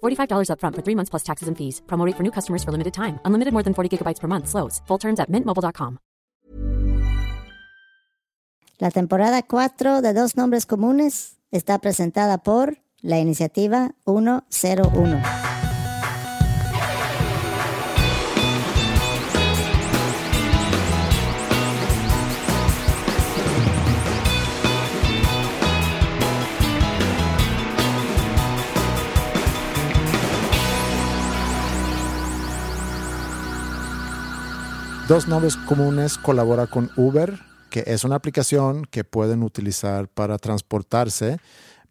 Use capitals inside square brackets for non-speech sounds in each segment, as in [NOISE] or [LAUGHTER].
$45 upfront for three months plus taxes and fees. Promo rate for new customers for limited time. Unlimited more than 40 gigabytes per month. Slows. Full terms at mintmobile.com. La temporada 4 de Dos Nombres Comunes está presentada por la iniciativa 101. Dos Nombres Comunes colabora con Uber, que es una aplicación que pueden utilizar para transportarse.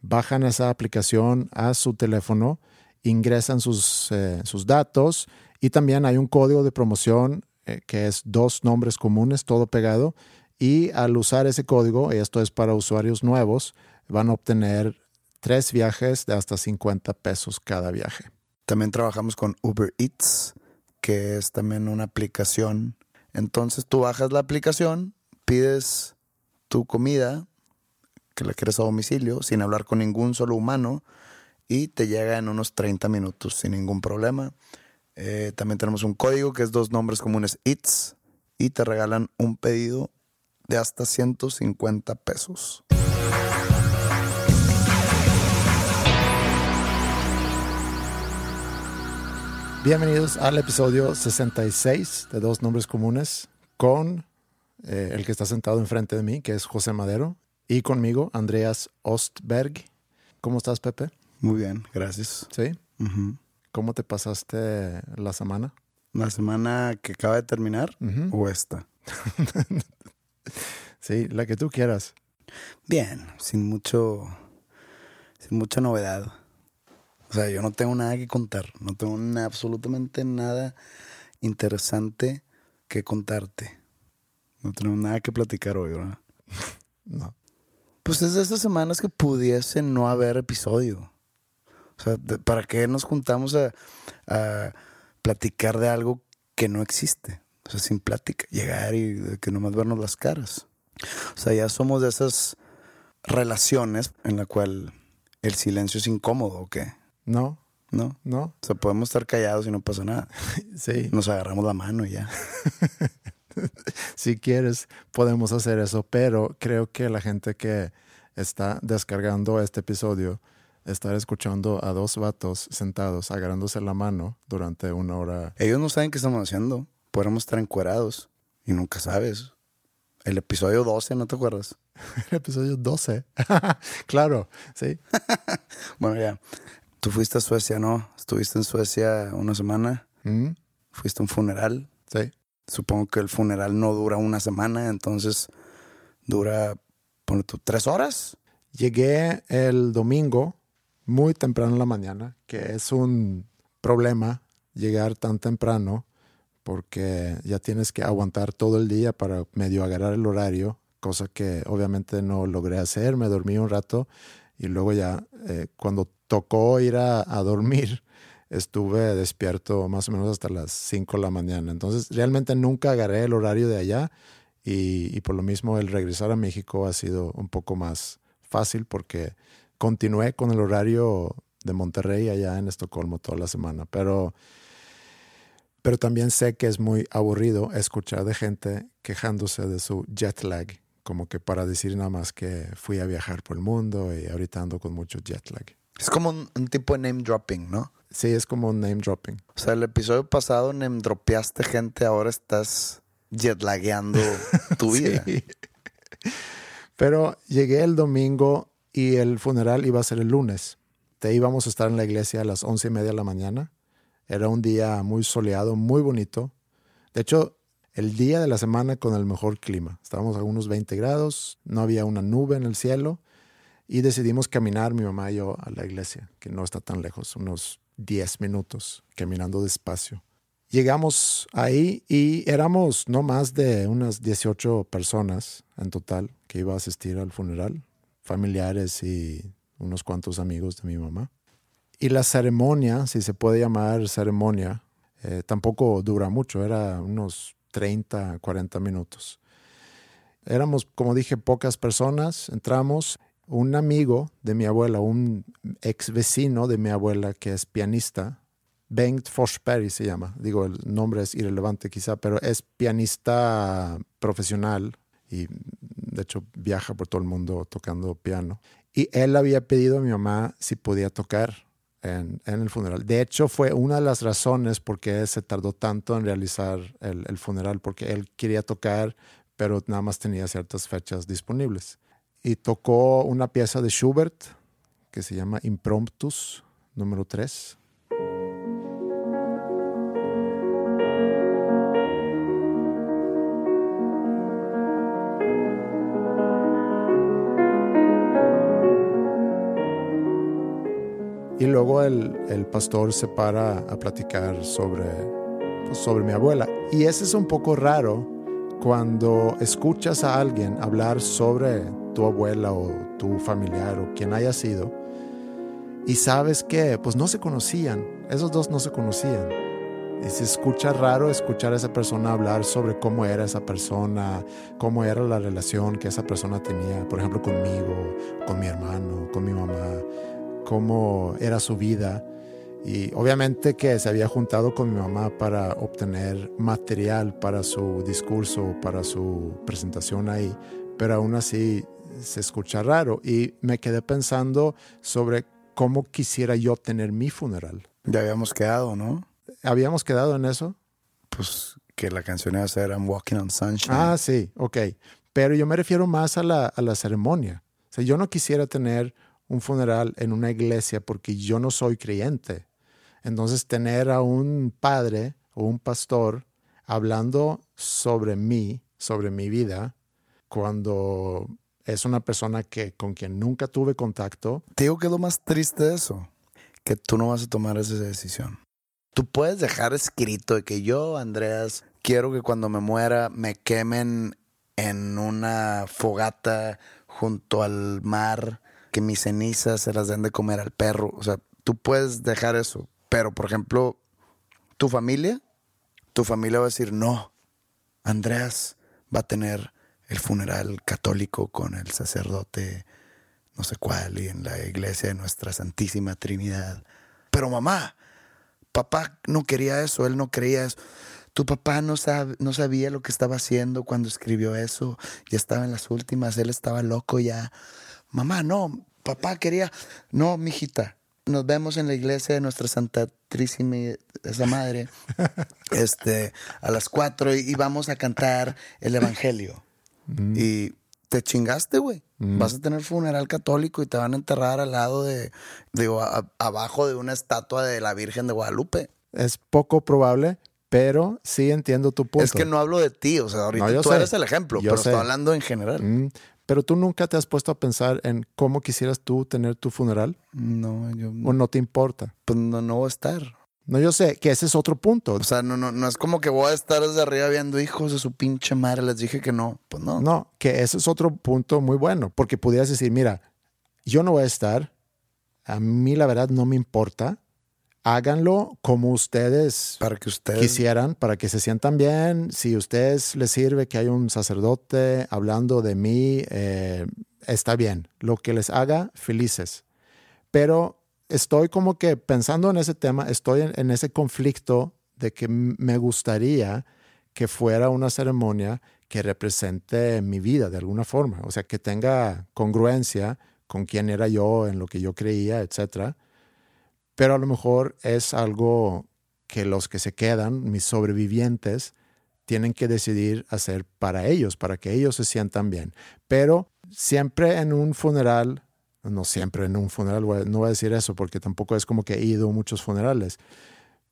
Bajan esa aplicación a su teléfono, ingresan sus, eh, sus datos y también hay un código de promoción eh, que es dos nombres comunes, todo pegado. Y al usar ese código, y esto es para usuarios nuevos, van a obtener tres viajes de hasta 50 pesos cada viaje. También trabajamos con Uber Eats, que es también una aplicación. Entonces tú bajas la aplicación, pides tu comida, que la quieres a domicilio, sin hablar con ningún solo humano, y te llega en unos 30 minutos sin ningún problema. Eh, también tenemos un código que es dos nombres comunes Eats, y te regalan un pedido de hasta 150 pesos. Bienvenidos al episodio 66 de Dos Nombres Comunes con eh, el que está sentado enfrente de mí, que es José Madero, y conmigo, Andreas Ostberg. ¿Cómo estás, Pepe? Muy bien, gracias. ¿Sí? ¿Cómo te pasaste la semana? La semana que acaba de terminar o esta. [LAUGHS] Sí, la que tú quieras. Bien, sin mucho, sin mucha novedad. O sea, yo no tengo nada que contar, no tengo absolutamente nada interesante que contarte. No tenemos nada que platicar hoy, ¿verdad? [LAUGHS] No. Pues es de estas semanas que pudiese no haber episodio. O sea, ¿para qué nos juntamos a, a platicar de algo que no existe? O sea, sin plática, llegar y que nomás vernos las caras. O sea, ya somos de esas relaciones en la cual el silencio es incómodo, ¿o qué? No, ¿No? no, O sea, podemos estar callados y no pasa nada. [LAUGHS] sí. Nos agarramos la mano y ya. [LAUGHS] Si quieres, podemos hacer eso, pero creo que la gente que está descargando este episodio, estar escuchando a dos vatos sentados agarrándose la mano durante una hora. Ellos no saben qué estamos haciendo. Podemos estar encuerados y nunca sabes. El episodio 12, ¿no te acuerdas? [LAUGHS] El episodio 12. claro, sí. Bueno, ya. Tú fuiste a Suecia, ¿no? Estuviste en Suecia una semana. Mm, Fuiste a un funeral. Sí. Supongo que el funeral no dura una semana, entonces dura, ponle tú, tres horas. Llegué el domingo muy temprano en la mañana, que es un problema llegar tan temprano porque ya tienes que aguantar todo el día para medio agarrar el horario, cosa que obviamente no logré hacer. Me dormí un rato y luego ya eh, cuando tocó ir a, dormir estuve despierto más o menos hasta las 5 de la mañana. Entonces realmente nunca agarré el horario de allá y, y por lo mismo el regresar a México ha sido un poco más fácil porque continué con el horario de Monterrey allá en Estocolmo toda la semana. Pero, pero también sé que es muy aburrido escuchar de gente quejándose de su jet lag, como que para decir nada más que fui a viajar por el mundo y ahorita ando con mucho jet lag. Es como un, un tipo de name dropping, ¿no? Sí, es como un name dropping. O sea, el episodio pasado name dropeaste gente, ahora estás jetlagueando tu [LAUGHS] vida. Sí. Pero llegué el domingo y el funeral iba a ser el lunes. Te íbamos a estar en la iglesia a las once y media de la mañana. Era un día muy soleado, muy bonito. De hecho, el día de la semana con el mejor clima. Estábamos a unos 20 grados, no había una nube en el cielo y decidimos caminar mi mamá y yo a la iglesia, que no está tan lejos, unos 10 minutos, caminando despacio. Llegamos ahí y éramos no más de unas 18 personas en total que iba a asistir al funeral, familiares y unos cuantos amigos de mi mamá. Y la ceremonia, si se puede llamar ceremonia, eh, tampoco dura mucho, era unos 30, 40 minutos. Éramos, como dije, pocas personas, entramos. Un amigo de mi abuela, un ex vecino de mi abuela que es pianista, Bengt Forsberg se llama. Digo, el nombre es irrelevante quizá, pero es pianista profesional y de hecho viaja por todo el mundo tocando piano. Y él había pedido a mi mamá si podía tocar en, el funeral. De hecho, fue una de las razones por qué se tardó tanto en realizar el, el funeral, porque él quería tocar, pero nada más tenía ciertas fechas disponibles. Y tocó una pieza de Schubert que se llama Impromptus, número 3. Y luego el, el, pastor se para a platicar sobre, pues, sobre mi abuela. Y ese es un poco raro cuando escuchas a alguien hablar sobre tu abuela o tu familiar o quien haya sido y sabes que pues no se conocían, esos dos no se conocían. Y se escucha raro escuchar a esa persona hablar sobre cómo era esa persona, cómo era la relación que esa persona tenía, por ejemplo, conmigo, con mi hermano, con mi mamá, cómo era su vida. Y obviamente que se había juntado con mi mamá para obtener material para su discurso, para su presentación ahí, pero aún así se escucha raro. Y me quedé pensando sobre cómo quisiera yo tener mi funeral. Ya habíamos quedado, ¿no? ¿Habíamos quedado en eso? Pues que la canción iba a ser I'm Walking on Sunshine. Ah, sí, ok. Pero yo me refiero más a la, a la ceremonia. O sea, yo no quisiera tener un funeral en una iglesia porque yo no soy creyente. Entonces, tener a un padre o un pastor hablando sobre mí, sobre mi vida, cuando es una persona que, con quien nunca tuve contacto. Te digo que es más triste eso, que tú no vas a tomar esa decisión. Tú puedes dejar escrito que yo, Andreas, quiero que cuando me muera me quemen en una fogata junto al mar, que mis cenizas se las den de comer al perro. O sea, tú puedes dejar eso. Pero, por ejemplo, tu familia, tu familia va a decir, no, Andreas va a tener el funeral católico con el sacerdote no sé cuál y en la iglesia de nuestra Santísima Trinidad. Pero mamá, papá no quería eso, él no creía eso. Tu papá no, no sabía lo que estaba haciendo cuando escribió eso, ya estaba en las últimas, él estaba loco ya. Mamá, no, papá quería, no, mijita, nos vemos en la iglesia de nuestra Santa Trísima, esa madre, [LAUGHS] este, a las cuatro y, y vamos a cantar el Evangelio. Mm. Y te chingaste, güey. Mm. Vas a tener funeral católico y te van a enterrar al lado de, digo, a, abajo de una estatua de la Virgen de Guadalupe. Es poco probable, pero sí entiendo tu punto. Es que no hablo de ti, o sea, ahorita No, tú sé. eres el ejemplo, Yo pero sé. estoy hablando en general. Mm, Pero tú nunca te has puesto a pensar en cómo quisieras tú tener tu funeral No, yo o no te importa. pues no, no voy a estar. No, yo sé que ese es otro punto. O sea, no, no, no es como que voy a estar desde arriba viendo hijos de su pinche madre. Les dije que no. Pues no. No, que ese es otro punto muy bueno, porque pudieras decir, mira, yo no voy a estar, a mí la verdad no me importa, háganlo como ustedes Para que ustedes. quisieran, para que se sientan bien, si a ustedes les sirve que hay un sacerdote hablando de mí, eh, está bien, lo que les haga, felices. Pero estoy como que pensando en ese tema, estoy en, en ese conflicto de que me gustaría que fuera una ceremonia que represente mi vida de alguna forma, o sea, que tenga congruencia con quién era yo, en lo que yo creía, etcétera. Pero a lo mejor es algo que los que se quedan, mis sobrevivientes, tienen que decidir hacer para ellos, para que ellos se sientan bien. Pero siempre en un funeral, no siempre en un funeral, no voy a decir eso porque tampoco es como que he ido a muchos funerales.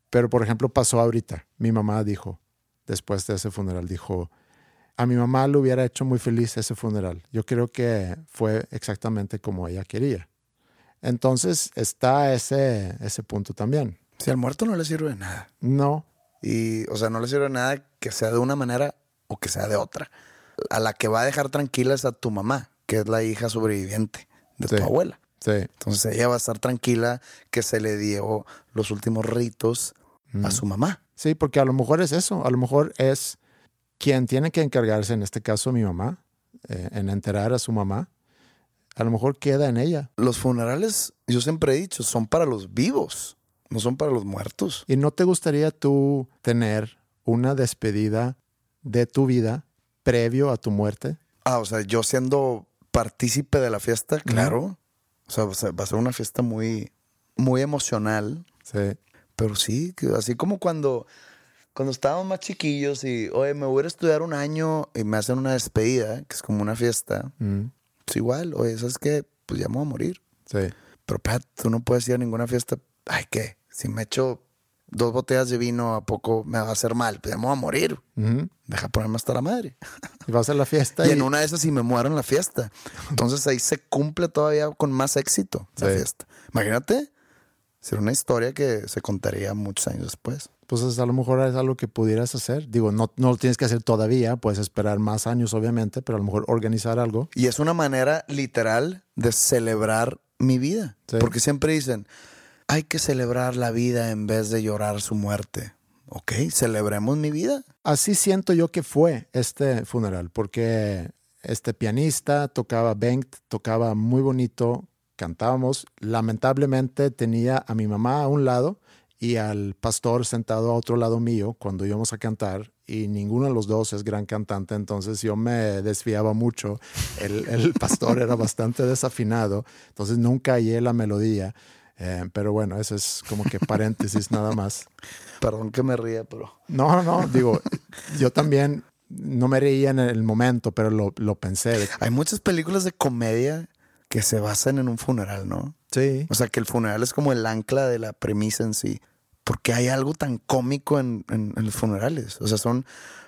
Pero por ejemplo pasó ahorita, mi mamá dijo, después de ese funeral, dijo, a mi mamá le hubiera hecho muy feliz ese funeral. Yo creo que fue exactamente como ella quería. Entonces está ese, ese punto también. Si al muerto no le sirve de nada. No. Y, o sea, no le sirve de nada que sea de una manera o que sea de otra. A la que va a dejar tranquila es a tu mamá, que es la hija sobreviviente de tu abuela. Sí. Entonces ella va a estar tranquila que se le dio los últimos ritos a su mamá. Sí, porque a lo mejor es eso. A lo mejor es quien tiene que encargarse, en este caso mi mamá, eh, en enterar a su mamá. A lo mejor queda en ella. Los funerales, yo siempre he dicho, son para los vivos, no son para los muertos. ¿Y no te gustaría tú tener una despedida de tu vida previo a tu muerte? Ah, o sea, yo siendo partícipe de la fiesta, claro. O sea, va a ser una fiesta muy, muy emocional. Sí. Pero sí, así como cuando, cuando estábamos más chiquillos y, oye, me voy a estudiar un año y me hacen una despedida, que es como una fiesta. Mm. Es igual, oye, ¿sabes qué? Pues ya me voy a morir. Sí. Pero, Pat, tú no puedes ir a ninguna fiesta. Ay, ¿qué? Si me echo dos botellas de vino, ¿a poco me va a hacer mal? Pues ya me voy a morir. Deja ponerme hasta la madre. Y vas a la fiesta. y, en una de esas sí me muero en la fiesta. Entonces ahí se cumple todavía con más éxito la fiesta. Imagínate, sería una historia que se contaría muchos años después. Pues a lo mejor es algo que pudieras hacer. Digo, no, no lo tienes que hacer todavía, puedes esperar más años, obviamente, pero a lo mejor organizar algo. Y es una manera literal de celebrar mi vida. Porque siempre dicen, hay que celebrar la vida en vez de llorar su muerte. Ok, celebremos mi vida. Así siento yo que fue este funeral, porque este pianista tocaba Bengt, tocaba muy bonito, cantábamos. Lamentablemente tenía a mi mamá a un lado y al pastor sentado a otro lado mío cuando íbamos a cantar y ninguno de los dos es gran cantante, entonces yo me desviaba mucho. El, el [LAUGHS] pastor era bastante desafinado, entonces nunca hallé la melodía. Eh, pero bueno, eso es como que paréntesis nada más. [LAUGHS] Perdón que me ría, pero... No, no, digo, yo también no me reía en el momento, pero lo, lo pensé. Hay muchas películas de comedia que se basan en un funeral, ¿no? Sí. O sea, que el funeral es como el ancla de la premisa en sí. Porque hay algo tan cómico en, en, los funerales. O sea, son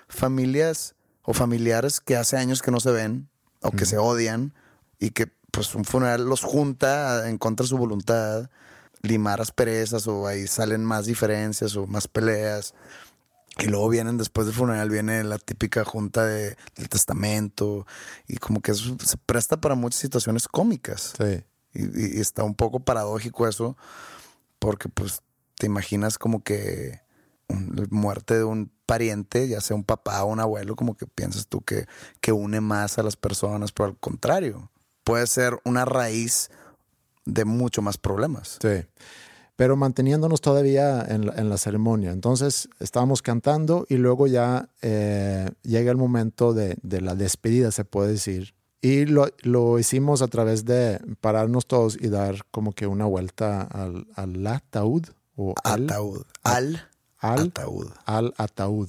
familias o familiares que hace años que no se ven o que se odian y que pues un funeral los junta en contra de su voluntad, limar asperezas o ahí salen más diferencias o más peleas. Y luego vienen, después del funeral, viene la típica junta de, del testamento. Y como que eso se presta para muchas situaciones cómicas. Sí. Y, está un poco paradójico eso, porque pues te imaginas como que la muerte de un pariente, ya sea un papá o un abuelo, como que piensas tú que, que une más a las personas, pero al contrario, puede ser una raíz de mucho más problemas. Sí pero manteniéndonos todavía en la, en la, ceremonia. Entonces estábamos cantando y luego ya eh, llega el momento de, de, la despedida, se puede decir. Y lo, lo, hicimos a través de pararnos todos y dar como que una vuelta al, al ataúd. O ataúd. Al, al, ataúd. Al ataúd.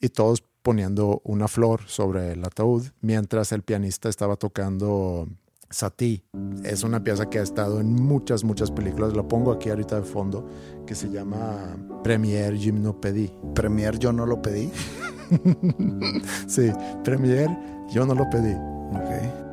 Y todos poniendo una flor sobre el ataúd mientras el pianista estaba tocando Sati es una pieza que ha estado en muchas, muchas películas. La pongo aquí ahorita de fondo, que se llama Premier Gymnopédie. ¿Premier Yo no lo pedí? [LAUGHS] sí, Premier Yo no lo pedí. Ok.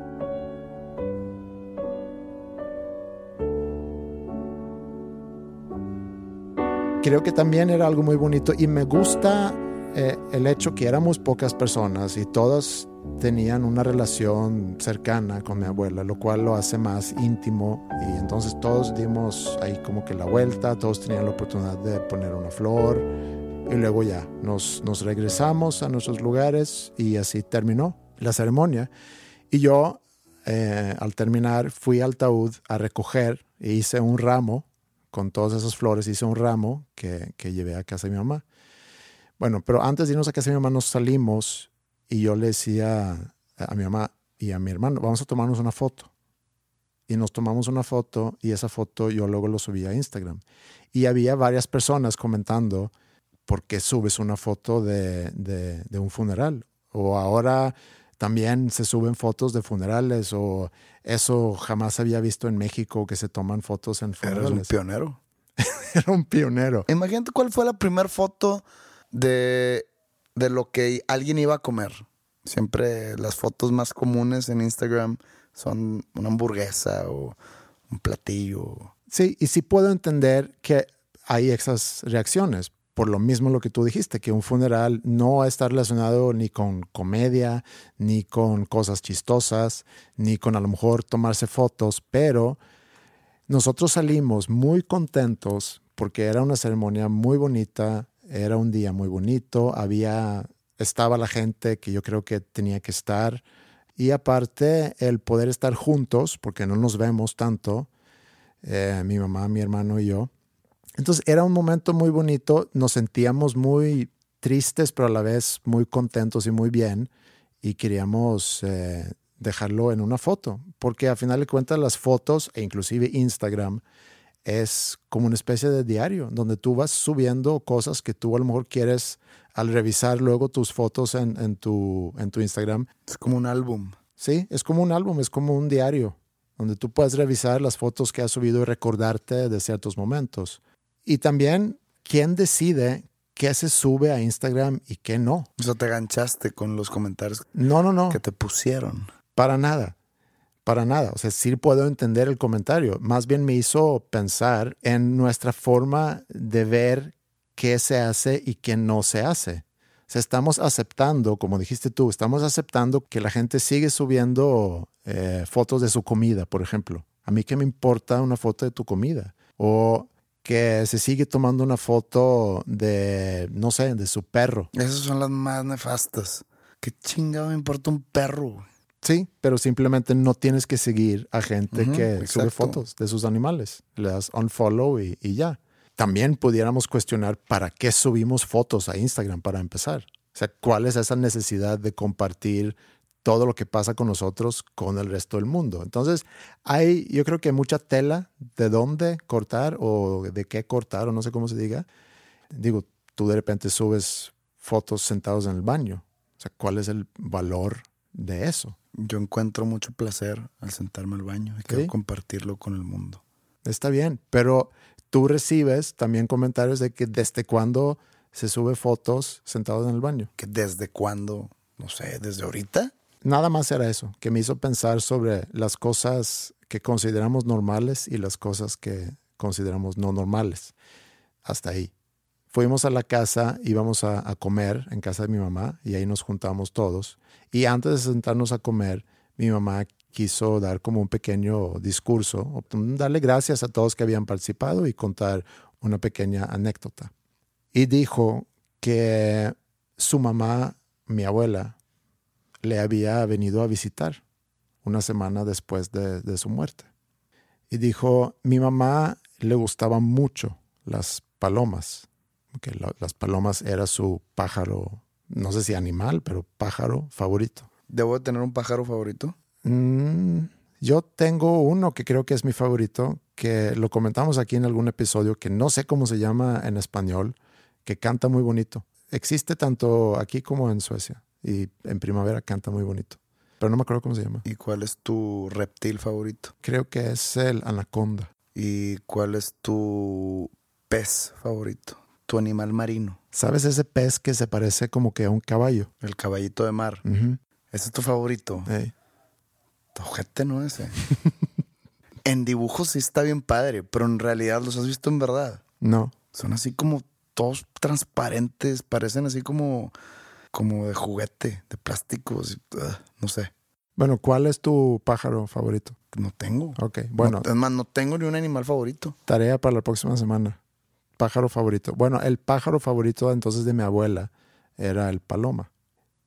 Creo que también era algo muy bonito y me gusta eh, el hecho que éramos pocas personas y todas tenían una relación cercana con mi abuela, lo cual lo hace más íntimo y entonces todos dimos ahí como que la vuelta, todos tenían la oportunidad de poner una flor y luego ya nos, nos regresamos a nuestros lugares y así terminó la ceremonia. Y yo eh, al terminar fui al taúd a recoger e hice un ramo con todas esas flores, hice un ramo que, que llevé a casa de mi mamá. Bueno, pero antes de irnos a casa de mi mamá nos salimos y yo le decía a mi mamá y a mi hermano, vamos a tomarnos una foto. Y nos tomamos una foto y esa foto yo luego lo subí a Instagram. Y había varias personas comentando, ¿por qué subes una foto de, de un funeral? O ahora también se suben fotos de funerales o eso jamás había visto en México que se toman fotos en Eres un funerales. pionero. [LAUGHS] Era un pionero. Imagínate cuál fue la primera foto de, de lo que alguien iba a comer. Siempre las fotos más comunes en Instagram son una hamburguesa o un platillo. Sí, y sí puedo entender que hay esas reacciones. Por lo mismo lo que tú dijiste, que un funeral no está relacionado ni con comedia, ni con cosas chistosas, ni con a lo mejor tomarse fotos, pero nosotros salimos muy contentos porque era una ceremonia muy bonita, era un día muy bonito, había, estaba la gente que yo creo que tenía que estar y aparte el poder estar juntos, porque no nos vemos tanto, eh, mi mamá, mi hermano y yo. Entonces era un momento muy bonito, nos sentíamos muy tristes, pero a la vez muy contentos y muy bien y queríamos eh, dejarlo en una foto, porque a final de cuentas las fotos e inclusive Instagram es como una especie de diario donde tú vas subiendo cosas que tú a lo mejor quieres al revisar luego tus fotos en, en tu, en tu Instagram. Es como un álbum. Sí, es como un álbum, es como un diario donde tú puedes revisar las fotos que has subido y recordarte de ciertos momentos. Y también, ¿quién decide qué se sube a Instagram y qué no? O sea, te ganchaste con los comentarios No, no, no. que te pusieron. Para nada. Para nada. O sea, sí puedo entender el comentario. Más bien me hizo pensar en nuestra forma de ver qué se hace y qué no se hace. O sea, estamos aceptando, como dijiste tú, estamos aceptando que la gente sigue subiendo eh, fotos de su comida, por ejemplo. A mí qué me importa una foto de tu comida. O que se sigue tomando una foto de, no sé, de su perro. Esas son las más nefastas. ¿Qué chingado me importa un perro? güey? Sí, pero simplemente no tienes que seguir a gente Ujú, que sube exacto. fotos de sus animales. Le das unfollow y, y ya. También pudiéramos cuestionar para qué subimos fotos a Instagram para empezar. O sea, ¿cuál es esa necesidad de compartir todo lo que pasa con nosotros con el resto del mundo? Entonces, hay, yo creo que mucha tela de dónde cortar o de qué cortar o no sé cómo se diga. Digo, tú de repente subes fotos sentados en el baño. O sea, ¿cuál es el valor de eso? Yo encuentro mucho placer al sentarme al baño y quiero compartirlo con el mundo. Está bien, pero tú recibes también comentarios de que desde cuándo se sube fotos sentados en el baño. Que desde cuándo, no sé, desde ahorita. Nada más era eso, que me hizo pensar sobre las cosas que consideramos normales y las cosas que consideramos no normales. Hasta ahí. Fuimos a la casa, íbamos a, a comer en casa de mi mamá y ahí nos juntamos todos. Y antes de sentarnos a comer, mi mamá quiso dar como un pequeño discurso, darle gracias a todos que habían participado y contar una pequeña anécdota. Y dijo que su mamá, mi abuela, le había venido a visitar una semana después de, de su muerte. Y dijo, mi mamá le gustaban mucho las palomas, que la- las palomas era su pájaro, no sé si animal, pero pájaro favorito. ¿Debo de tener un pájaro favorito? Mm, yo tengo uno que creo que es mi favorito, que lo comentamos aquí en algún episodio, que no sé cómo se llama en español, que canta muy bonito. Existe tanto aquí como en Suecia y en primavera canta muy bonito, pero no me acuerdo cómo se llama. ¿Y cuál es tu reptil favorito? Creo que es el anaconda. ¿Y cuál es tu pez favorito? Tu animal marino. ¿Sabes ese pez que se parece como que a un caballo? El caballito de mar. Ese es tu favorito. Ey. Ojete, ¿no? Ese. [LAUGHS] en dibujos sí está bien padre, pero en realidad los has visto en verdad. No, Son así como todos transparentes, parecen así como, como de juguete, de plástico. ugh, no sé, Bueno, ¿cuál es tu pájaro favorito? no tengo. Ok, bueno, No- es más, no tengo ni un animal favorito. tarea para la próxima semana. Pájaro favorito. Bueno, el pájaro favorito entonces de mi abuela era el paloma.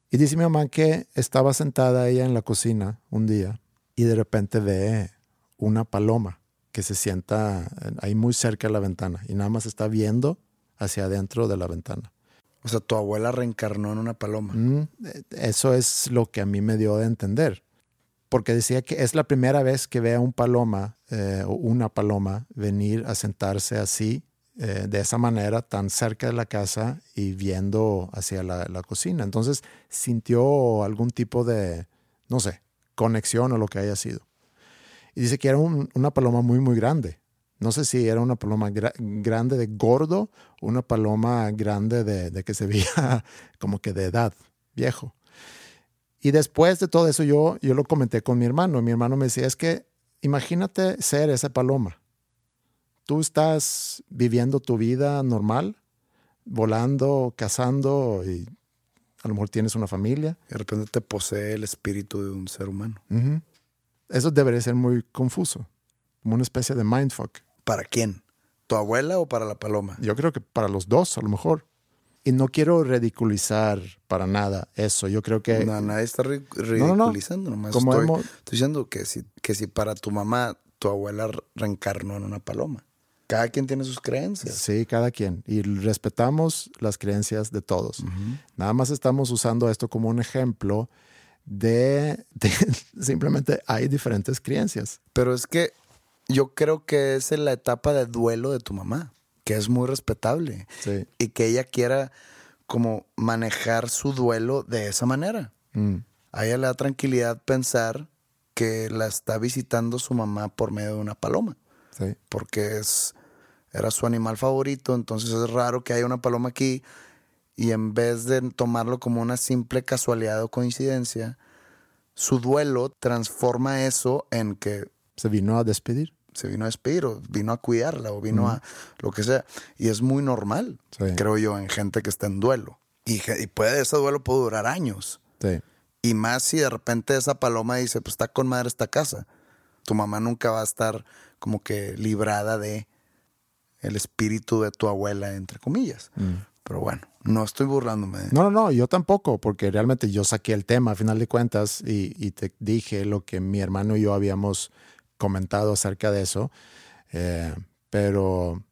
Y dice mi mamá que estaba sentada ella en la cocina un día y de repente ve una paloma que se sienta ahí muy cerca de la ventana y nada más está viendo hacia adentro de la ventana. O sea, tu abuela reencarnó en una paloma. Mm, Eso es lo que a mí me dio de entender. Porque decía que es la primera vez que ve a un paloma eh, o una paloma venir a sentarse así eh, de esa manera, tan cerca de la casa y viendo hacia la, cocina. Entonces sintió algún tipo de, no sé, conexión o lo que haya sido. Y dice que era un- una paloma muy, muy grande. No sé si era una paloma gra- grande de gordo una paloma grande de, de que se veía [LAUGHS] como que de edad, viejo. Y después de todo eso yo, yo lo comenté con mi hermano. Mi hermano me decía, es que imagínate ser esa paloma. Tú estás viviendo tu vida normal, volando, cazando y a lo mejor tienes una familia. De repente te posee el espíritu de un ser humano. Eso debería ser muy confuso, como una especie de mindfuck. ¿Para quién? ¿Tu abuela o para la paloma? Yo creo que para los dos, a lo mejor. Y no quiero ridiculizar para nada eso. Yo creo que No, nadie está ri- no, no. ridiculizando, nomás Como estoy, hemos- estoy diciendo que si, que si para tu mamá tu abuela re- reencarnó en una paloma. Cada quien tiene sus creencias. sí, cada quien. Y respetamos las creencias de todos. Nada más estamos usando esto como un ejemplo de, de [LAUGHS] simplemente hay diferentes creencias. Pero es que yo creo que es en la etapa de duelo de tu mamá, que es muy respetable. Sí. Y que ella quiera como manejar su duelo de esa manera. Mm, A ella le da tranquilidad pensar que la está visitando su mamá por medio de una paloma. sí. porque es, era su animal favorito, entonces es raro que haya una paloma aquí y en vez de tomarlo como una simple casualidad o coincidencia, su duelo transforma eso en que Se vino a despedir. Se vino a despedir o vino a cuidarla o vino a lo que sea. Y es muy normal, Sí. creo yo, en gente que está en duelo. Y, puede, ese duelo puede durar años. Sí. Y más si de repente esa paloma dice, pues está con madre esta casa. Tu mamá nunca va a estar como que librada de el espíritu de tu abuela, entre comillas. Pero bueno, no estoy burlándome. de- No, no, no, yo tampoco, porque realmente yo saqué el tema a final de cuentas y, y te dije lo que mi hermano y yo habíamos comentado acerca de eso. Eh, pero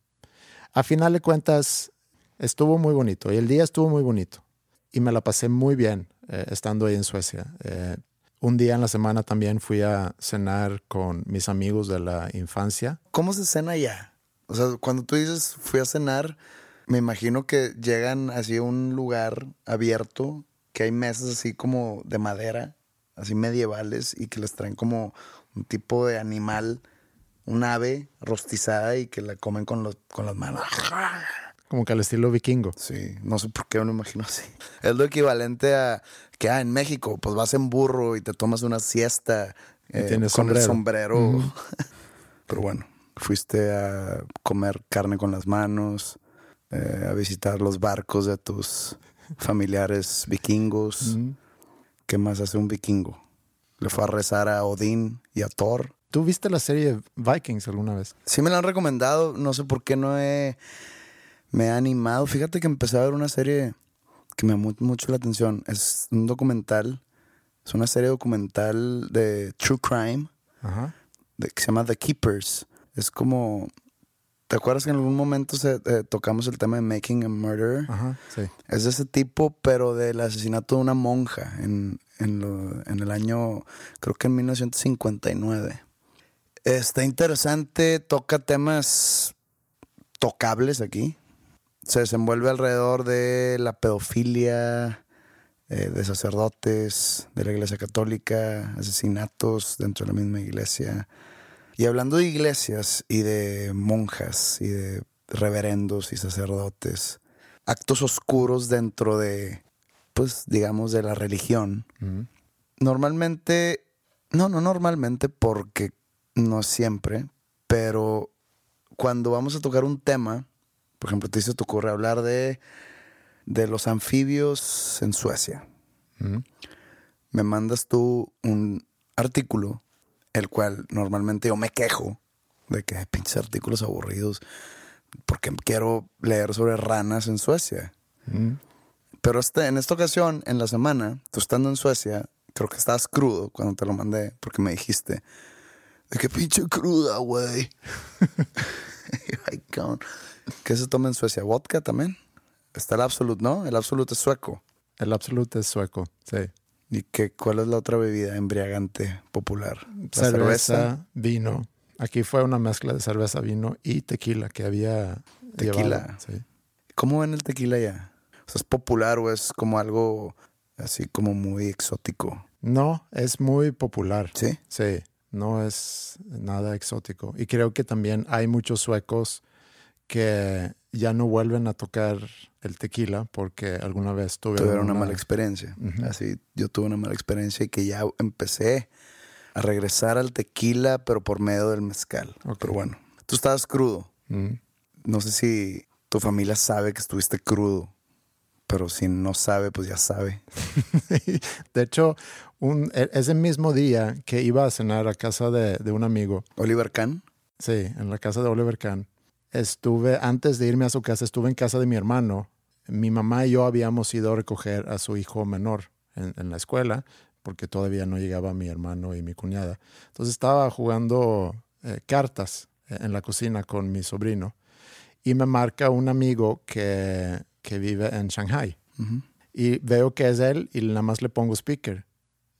a final de cuentas estuvo muy bonito y el día estuvo muy bonito y me la pasé muy bien eh, estando ahí en Suecia. Eh, un día en la semana también fui a cenar con mis amigos de la infancia. ¿Cómo se cena allá? O sea, cuando tú dices fui a cenar, me imagino que llegan así a un lugar abierto, que hay mesas así como de madera, así medievales, y que les traen como un tipo de animal, un ave rostizada y que la comen con, los, con las manos. Como que al estilo vikingo. Sí, no sé por qué me lo imagino así. Es lo equivalente a que ah, en México, pues vas en burro y te tomas una siesta Y eh, tienes con el sombrero. sombrero. [LAUGHS] Pero bueno, fuiste a comer carne con las manos, eh, a visitar los barcos de tus familiares vikingos. ¿Qué más hace un vikingo? Le fue a rezar a Odín y a Thor. ¿Tú viste la serie Vikings alguna vez? Sí me la han recomendado, no sé por qué no he, me he animado. Fíjate que empecé a ver una serie que me llamó mucho la atención. Es un documental, es una serie documental de True Crime Ajá. de- que se llama The Keepers. Es como, ¿te acuerdas que en algún momento se, eh, tocamos el tema de Making a Murderer? Ajá, sí. Es de ese tipo, pero del asesinato de una monja en, en, el año, creo que en 1959. Está interesante, toca temas tocables aquí. Se desenvuelve alrededor de la pedofilia, eh, de sacerdotes, de la iglesia católica, asesinatos dentro de la misma iglesia. Y hablando de iglesias y de monjas y de reverendos y sacerdotes, actos oscuros dentro de, pues, digamos, de la religión. Normalmente, no, no normalmente porque no siempre, pero cuando vamos a tocar un tema, por ejemplo, te se te ocurre hablar de, de los anfibios en Suecia. Me mandas tú un artículo, el cual normalmente yo me quejo de que "Ay, pinches artículos aburridos, porque quiero leer sobre ranas en Suecia. Pero este, en esta ocasión, en la semana, tú estando en Suecia, creo que estabas crudo cuando te lo mandé, porque me dijiste, de qué pinche cruda, güey. [LAUGHS] ¿Qué se toma en Suecia? ¿Vodka también? Está el Absolute, ¿no? El Absolute es sueco. El Absolute es sueco, sí. ¿Y qué, cuál es la otra bebida embriagante popular? ¿La cerveza, vino. Aquí fue una mezcla de cerveza, vino y tequila que había Tequila. llevado, sí. ¿Cómo ven el tequila ya? O sea, ¿es popular o es como algo así como muy exótico? No, es muy popular. ¿Sí? Sí, no es nada exótico. Y creo que también hay muchos suecos que ya no vuelven a tocar el tequila porque alguna vez tuvieron, Tuvieron una mala experiencia. Así, yo tuve una mala experiencia y que ya empecé a regresar al tequila, pero por medio del mezcal. Pero bueno, tú estabas crudo. Mm. No sé si tu familia sabe que estuviste crudo, pero si no sabe, pues ya sabe. [LAUGHS] De hecho, un, e- ese mismo día que iba a cenar a casa de, de un amigo, Oliver Kahn. sí, en la casa de Oliver Kahn, estuve, antes de irme a su casa, estuve en casa de mi hermano. Mi mamá y yo habíamos ido a recoger a su hijo menor en, en la escuela, porque todavía no llegaba mi hermano y mi cuñada. Entonces estaba jugando eh, cartas eh, en la cocina con mi sobrino y me marca un amigo que, que vive en Shanghai. Y veo que es él y nada más le pongo speaker.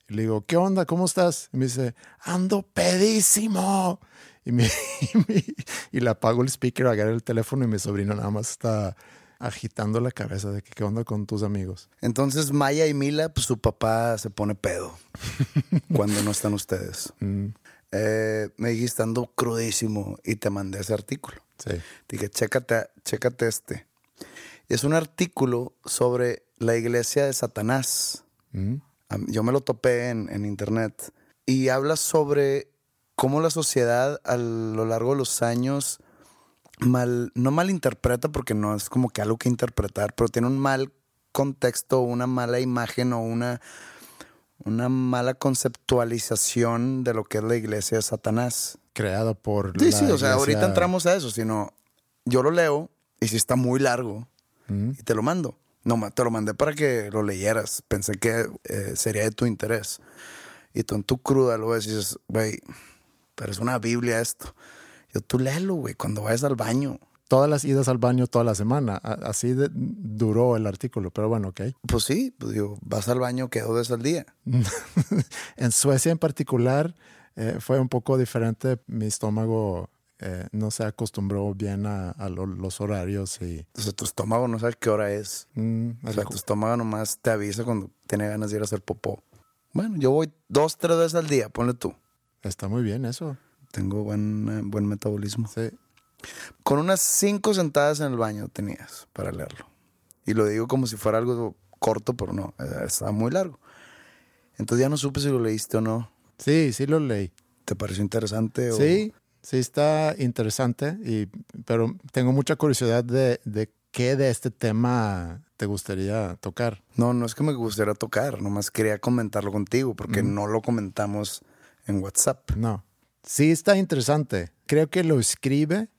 Y le digo, ¿qué onda? ¿Cómo estás? Y me dice, ando pedísimo. Y, me- [LAUGHS] y, me- y le apago el speaker, agarro el teléfono y mi sobrino nada más está agitando la cabeza de que qué onda con tus amigos. Entonces, Maya y Mila, pues su papá se pone pedo [LAUGHS] cuando no están ustedes. Mm, Eh, me dijiste, ando crudísimo y te mandé ese artículo. sí. Dije, chécate, chécate este. Es un artículo sobre la iglesia de Satanás. Mm, Yo me lo topé en, en internet y habla sobre cómo la sociedad a lo largo de los años mal, no malinterpreta porque no es como que algo que interpretar, pero tiene un mal contexto, una mala imagen o una, una mala conceptualización de lo que es la iglesia de Satanás. creada por. Sí, la sí, o sea, ahorita entramos a eso, sino yo lo leo y si está muy largo Mm, y te lo mando. No, te lo mandé para que lo leyeras. Pensé que eh, sería de tu interés. Y tú en tu cruda lo ves y dices, güey, pero es una Biblia esto. Yo, tú léelo, güey, cuando vayas al baño. Todas las idas al baño toda la semana. Así de- duró el artículo, pero bueno, ok. Pues sí, pues digo, vas al baño que dos veces al día. [LAUGHS] en Suecia en particular eh, fue un poco diferente. Mi estómago eh, no se acostumbró bien a, a lo- los horarios y Entonces tu estómago no sabe qué hora es. mm, O sea, tu estómago nomás te avisa cuando tiene ganas de ir a hacer popó. Bueno, yo voy dos, tres veces al día, ponle tú. está muy bien eso. Tengo buen, eh, buen metabolismo. Sí. Con unas cinco sentadas en el baño tenías para leerlo. Y lo digo como si fuera algo corto, pero no, eh, estaba muy largo. Entonces ya no supe si lo leíste o no. Sí, sí lo leí. ¿Te pareció interesante? O... Sí, sí está interesante, y, pero tengo mucha curiosidad de, de qué de este tema te gustaría tocar. No, no es que me gustaría tocar, nomás quería comentarlo contigo porque no lo comentamos en WhatsApp. No. Sí está interesante. Creo que lo escribe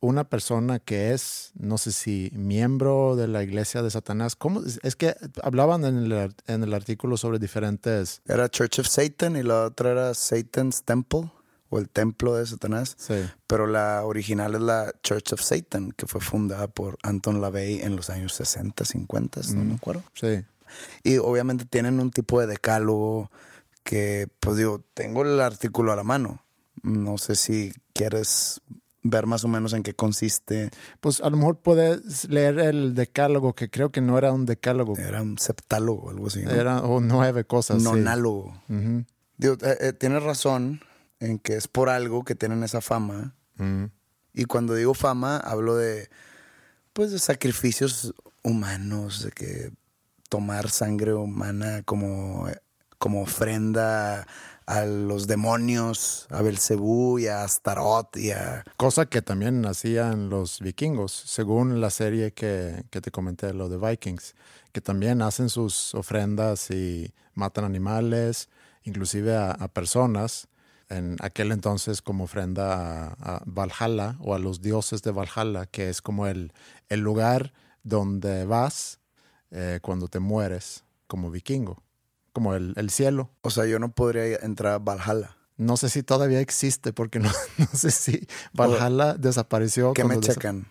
una persona que es, no sé si miembro de la iglesia de Satanás. ¿Cómo? Es que hablaban en el, en el artículo sobre diferentes... Era Church of Satan y la otra era Satan's Temple o el Templo de Satanás. Sí. Pero la original es la Church of Satan, que fue fundada por Anton LaVey en los años 60, 50, no me acuerdo. Sí. Y obviamente tienen un tipo de decálogo que, pues digo, tengo el artículo a la mano. No sé si quieres ver más o menos en qué consiste. Pues a lo mejor puedes leer el decálogo, que creo que no era un decálogo. Era un septálogo, algo así. ¿no? Era o nueve cosas. sí. Nonálogo. Ujú. Digo, eh, eh, tienes razón en que es por algo que tienen esa fama. Mm. Y cuando digo fama, hablo de, pues, de sacrificios humanos, de que tomar sangre humana como, como ofrenda a los demonios, a Belcebú y a Astaroth y a... Cosa que también hacían los vikingos, según la serie que, que te comenté, lo de Vikings, que también hacen sus ofrendas y matan animales, inclusive a, a personas, en aquel entonces como ofrenda a, a Valhalla o a los dioses de Valhalla, que es como el, el lugar donde vas eh, cuando te mueres como vikingo, como el, el cielo. O sea, yo no podría entrar a Valhalla. No sé si todavía existe porque no, [LAUGHS] no sé si Valhalla desapareció. ¿Qué me checan?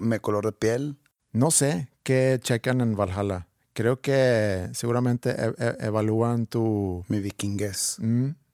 ¿Me color de piel? No sé qué checan en Valhalla. Creo que seguramente e- e- evalúan tu... Mi vikingués. Mm,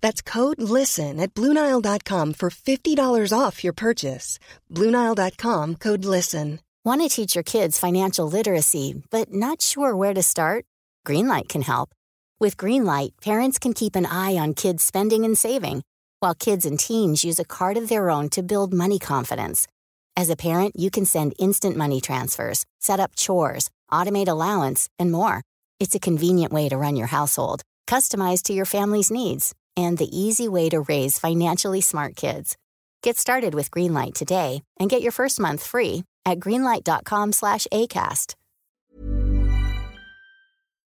That's code LISTEN at Bluenile.com for $50 off your purchase. Bluenile.com code LISTEN. Want to teach your kids financial literacy, but not sure where to start? Greenlight can help. With Greenlight, parents can keep an eye on kids' spending and saving, while kids and teens use a card of their own to build money confidence. As a parent, you can send instant money transfers, set up chores, automate allowance, and more. It's a convenient way to run your household, customized to your family's needs, and the easy way to raise financially smart kids. Get started with Greenlight today and get your first month free at greenlight.com slash ACAST.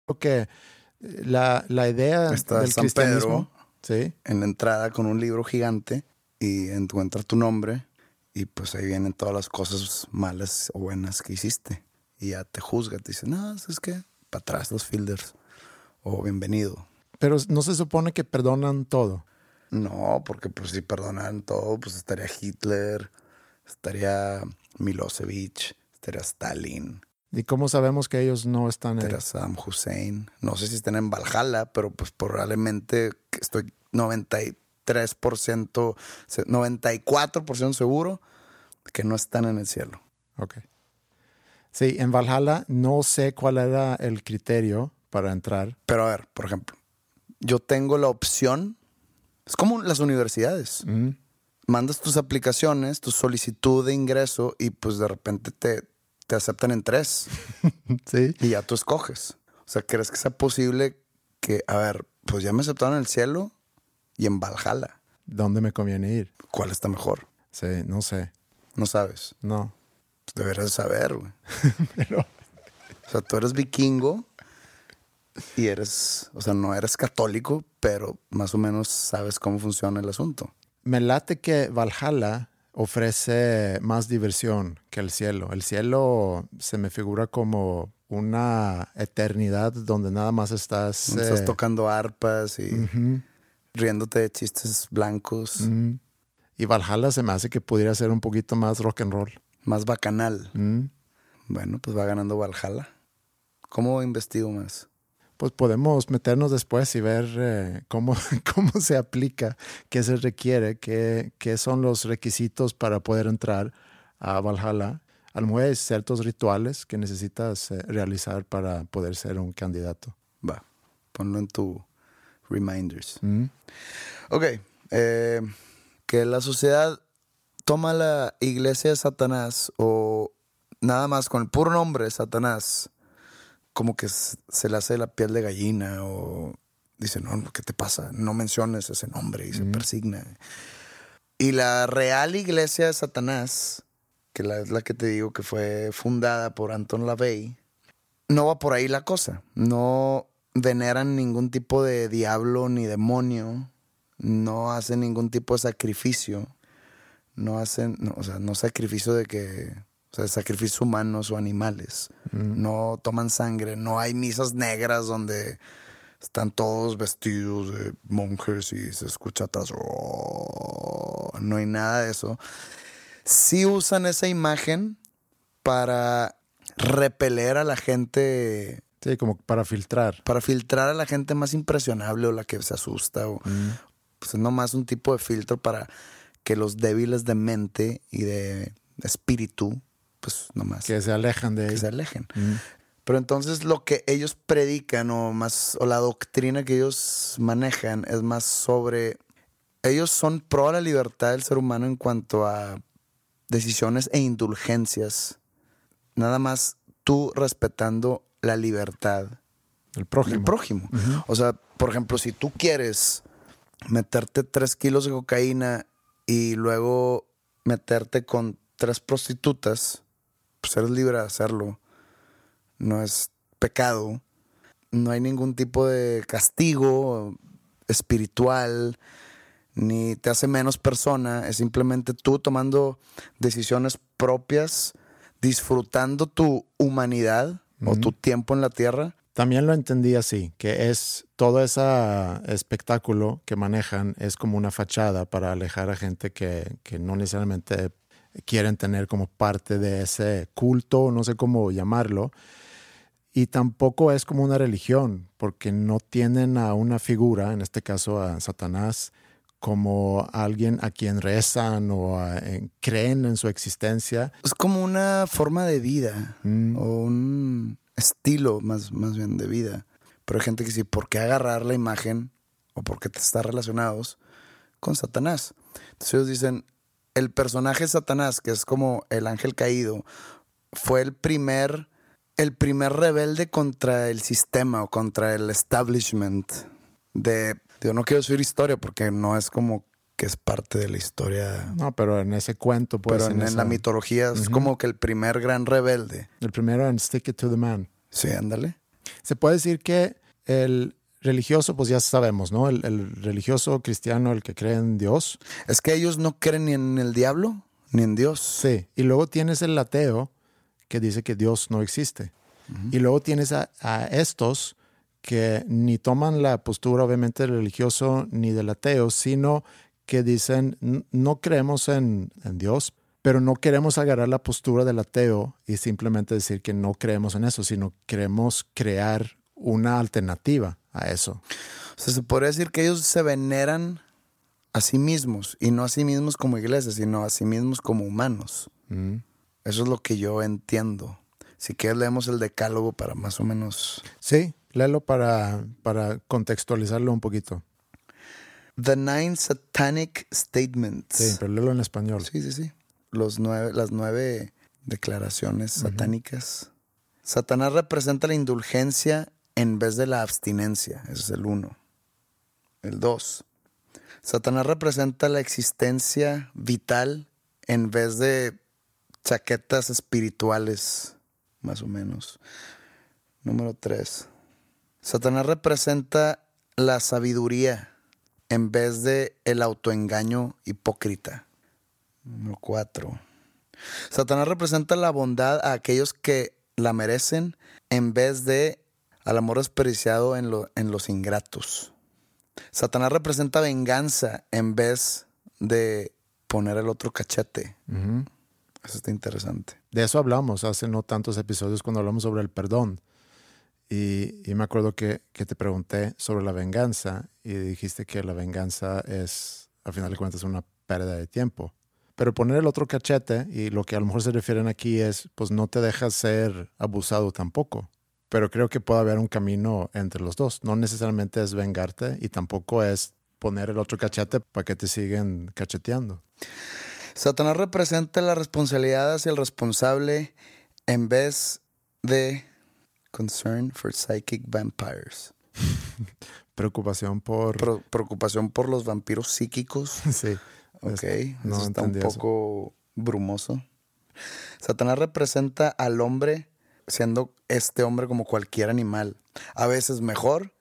okay. la, la idea Está del San cristianismo... Pedro Sí. en la entrada con un libro gigante y encuentra tu nombre y pues ahí vienen todas las cosas malas o buenas que hiciste. Y ya te juzga, te dice, no, es que para atrás los fielders. O bienvenido. Pero no se supone que perdonan todo. No, porque pues si perdonaran todo, pues estaría Hitler, estaría Milosevic, estaría Stalin, ¿Y cómo sabemos que ellos no están en... estaría Saddam Hussein. No sé si están en Valhalla, pero pues probablemente estoy 93%, se- 94% seguro que no están en el cielo. Ok. Sí, en Valhalla no sé cuál era el criterio para entrar. Pero a ver, por ejemplo, yo tengo la opción, es como las universidades. Mandas tus aplicaciones, tu solicitud de ingreso y pues de repente te, te aceptan en tres [LAUGHS] Sí. y ya tú escoges. O sea, ¿crees que sea posible que, a ver, pues ya me aceptaron en el cielo y en Valhalla? ¿Dónde me conviene ir? ¿Cuál está mejor? Sí, no sé. No sabes. No. Deberías saber, güey. [LAUGHS] Pero O sea, tú eres vikingo y eres, o sea, no eres católico, pero más o menos sabes cómo funciona el asunto. me late que Valhalla ofrece más diversión que el cielo. El cielo se me figura como una eternidad donde nada más estás... Estás eh, tocando arpas y ujú, riéndote de chistes blancos. Y Valhalla se me hace que pudiera ser un poquito más rock and roll. más bacanal. Bueno, pues va ganando Valhalla. ¿Cómo investigo más? Pues podemos meternos después y ver eh, cómo, [LAUGHS] cómo se aplica, qué se requiere, qué, qué son los requisitos para poder entrar a Valhalla. A lo mejor hay ciertos rituales que necesitas eh, realizar para poder ser un candidato. Va, ponlo en tu reminders. Mm. Ok, eh, que la sociedad toma la iglesia de Satanás o nada más con el puro nombre de Satanás, como que se le hace la piel de gallina o dice, no, ¿qué te pasa? No menciones ese nombre y se persigna. Y la real iglesia de Satanás, que la, es la que te digo que fue fundada por Anton LaVey, no va por ahí la cosa. No veneran ningún tipo de diablo ni demonio. No hacen ningún tipo de sacrificio. No hacen, no, o sea, no sacrificio de que, o sea, sacrificios humanos o animales. No toman sangre. No hay misas negras donde están todos vestidos de monjes y se escucha atrás. "Oh". No hay nada de eso. Sí usan esa imagen para repeler a la gente Sí, como para filtrar. para filtrar a la gente más impresionable o la que se asusta o pues es nomás un tipo de filtro para que los débiles de mente y de espíritu pues nomás Que se alejan de que ahí. se alejen. Mm. Pero entonces lo que ellos predican o más o la doctrina que ellos manejan es más sobre ellos son pro a la libertad del ser humano en cuanto a decisiones e indulgencias. Nada más tú respetando la libertad El prójimo. del prójimo. O sea, por ejemplo, si tú quieres meterte tres kilos de cocaína y luego meterte con tres prostitutas, pues eres libre de hacerlo. No es pecado. No hay ningún tipo de castigo espiritual, ni te hace menos persona. Es simplemente tú tomando decisiones propias disfrutando tu humanidad o tu tiempo en la tierra. También lo entendí así, que es todo ese espectáculo que manejan es como una fachada para alejar a gente que, que no necesariamente quieren tener como parte de ese culto, no sé cómo llamarlo. Y tampoco es como una religión, porque no tienen a una figura, en este caso a Satanás, como alguien a quien rezan o creen en su existencia. Es como una forma de vida Mm. o un estilo más, más bien de vida. Pero hay gente que dice, ¿por qué agarrar la imagen o por qué te están relacionados con Satanás? Entonces ellos dicen, el personaje Satanás, que es como el ángel caído, fue el primer, el primer rebelde contra el sistema o contra el establishment de, yo no quiero decir historia porque no es como que es parte de la historia, No, pero en ese cuento, pues. pero en, en esa- la mitología es como que el primer gran rebelde. El primero en Stick It to the Man. Sí, ándale. Se puede decir que el religioso, pues ya sabemos, ¿no? El, el religioso cristiano, el que cree en Dios. Es que ellos no creen ni en el diablo ni en Dios. Sí. Y luego tienes el ateo que dice que Dios no existe. Y luego tienes a, a estos que ni toman la postura, obviamente, del religioso ni del ateo, sino que dicen, "N- no creemos en, en Dios, pero no queremos agarrar la postura del ateo y simplemente decir que no creemos en eso, sino queremos crear una alternativa a eso. O sea, se podría decir que ellos se veneran a sí mismos y no a sí mismos como iglesia, sino a sí mismos como humanos. Mm. Eso es lo que yo entiendo. Si quieres leemos el decálogo para más o menos... Sí, léelo para, para contextualizarlo un poquito. The Nine Satanic Statements. Sí, pero léelo en español. Sí, sí, sí. Los nueve, las nueve declaraciones satánicas. Satanás representa la indulgencia en vez de la abstinencia. Ese es el uno. El dos. Satanás representa la existencia vital en vez de chaquetas espirituales, más o menos. Número tres. Satanás representa la sabiduría en vez de el autoengaño hipócrita. Número cuatro. Satanás representa la bondad a aquellos que la merecen en vez de al amor desperdiciado en, lo- en los ingratos. Satanás representa venganza en vez de poner el otro cachete. Eso está interesante. De eso hablamos hace no tantos episodios cuando hablamos sobre el perdón. Y, y me acuerdo que, que te pregunté sobre la venganza y dijiste que la venganza es, al final de cuentas, una pérdida de tiempo. Pero poner el otro cachete, y lo que a lo mejor se refieren aquí es, pues no te dejas ser abusado tampoco. Pero creo que puede haber un camino entre los dos. No necesariamente es vengarte y tampoco es poner el otro cachete para que te siguen cacheteando. Satanás representa la responsabilidad hacia el responsable en vez de concern for psychic vampires. [LAUGHS] Preocupación por... Pro- preocupación por los vampiros psíquicos. [LAUGHS] sí. Ok, no eso está un eso. poco brumoso. Satanás representa al hombre siendo este hombre como cualquier animal. A veces mejor,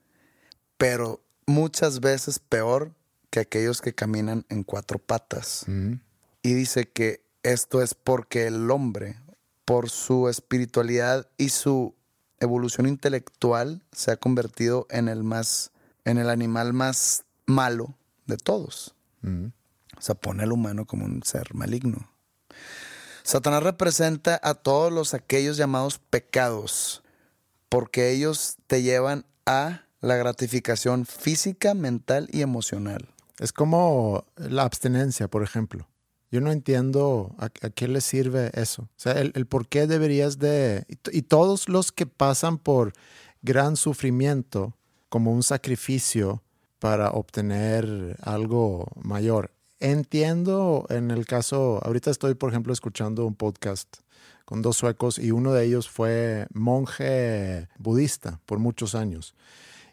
pero muchas veces peor que aquellos que caminan en cuatro patas. Ujú. Y dice que esto es porque el hombre, por su espiritualidad y su evolución intelectual, se ha convertido en el más, en el animal más malo de todos. Ujú. O sea, pone al humano como un ser maligno. Satanás representa a todos los aquellos llamados pecados, porque ellos te llevan a la gratificación física, mental y emocional. Es como la abstinencia, por ejemplo. Yo no entiendo a, qué le sirve eso. O sea, el, por qué deberías de... Y todos los que pasan por gran sufrimiento como un sacrificio para obtener algo mayor. Entiendo en el caso, ahorita estoy, por ejemplo, escuchando un podcast con dos suecos y uno de ellos fue monje budista por muchos años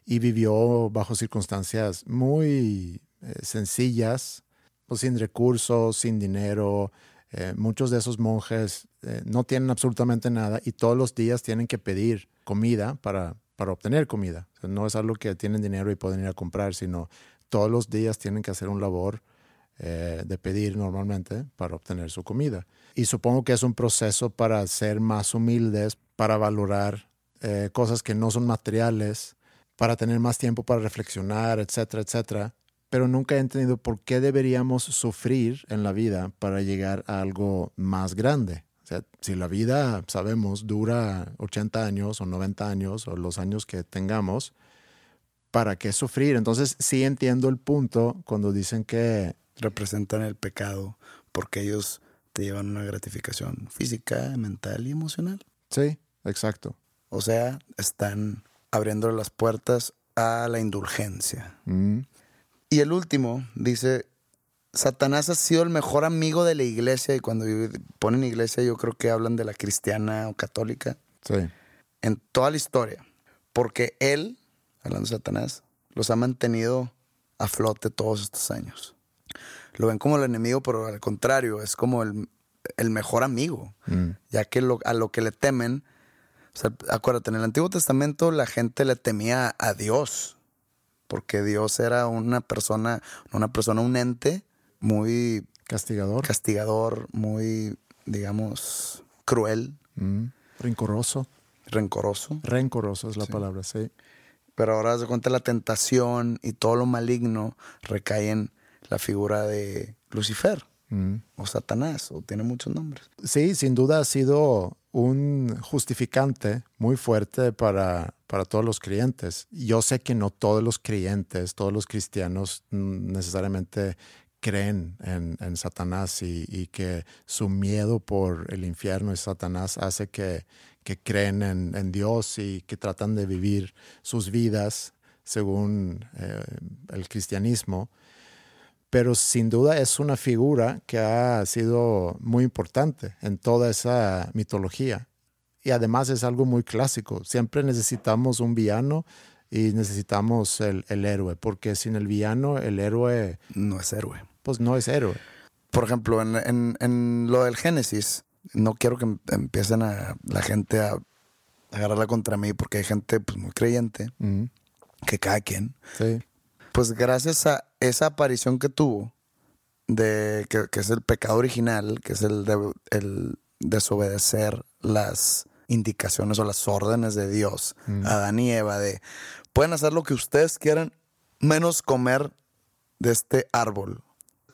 y vivió bajo circunstancias muy eh, sencillas, pues, sin recursos, sin dinero. Eh, muchos de esos monjes eh, no tienen absolutamente nada y todos los días tienen que pedir comida para, para obtener comida. No es algo que tienen dinero y pueden ir a comprar, sino todos los días tienen que hacer un labor eh, de pedir normalmente para obtener su comida. Y supongo que es un proceso para ser más humildes, para valorar eh, cosas que no son materiales, para tener más tiempo para reflexionar, etcétera, etcétera. Pero nunca he entendido por qué deberíamos sufrir en la vida para llegar a algo más grande. O sea, si la vida, sabemos, dura 80 años o 90 años o los años que tengamos, ¿para qué sufrir? Entonces sí entiendo el punto cuando dicen que... Representan el pecado porque ellos te llevan una gratificación física, mental y emocional. Sí, exacto. O sea, están abriendo las puertas a la indulgencia. Mm, Y el último dice, Satanás ha sido el mejor amigo de la iglesia y cuando ponen iglesia yo creo que hablan de la cristiana o católica sí. en toda la historia, porque él, hablando de Satanás, los ha mantenido a flote todos estos años. Lo ven como el enemigo, pero al contrario, es como el, el mejor amigo, Mm, ya que lo- a lo que le temen, o sea, acuérdate, en el Antiguo Testamento la gente le temía a Dios, porque Dios era una persona, una persona, un ente muy Castigador. castigador, muy, digamos, cruel, Mm, Rencoroso. rencoroso. Rencoroso es la palabra, sí. Pero ahora se cuenta la tentación y todo lo maligno recae en la figura de Lucifer Mm. o Satanás, o tiene muchos nombres. Sí, sin duda ha sido un justificante muy fuerte para, para todos los creyentes. Yo sé que no todos los creyentes, todos los cristianos mm, necesariamente creen en, en Satanás y, y que su miedo por el infierno y Satanás hace que, que creen en, en Dios y que tratan de vivir sus vidas según eh, el cristianismo pero sin duda es una figura que ha sido muy importante en toda esa mitología. Y además es algo muy clásico. Siempre necesitamos un villano y necesitamos el, el héroe, porque sin el villano el héroe No es héroe. pues no es héroe. Por ejemplo, en, en- en lo del Génesis, no quiero que em- empiecen a la gente a agarrarla contra mí, porque hay gente pues, muy creyente, Mm, que cada quien. sí, Pues gracias a esa aparición que tuvo, de que, que es el pecado original, que es el, de- el desobedecer las indicaciones o las órdenes de Dios, a Adán y Eva, de pueden hacer lo que ustedes quieran, menos comer de este árbol.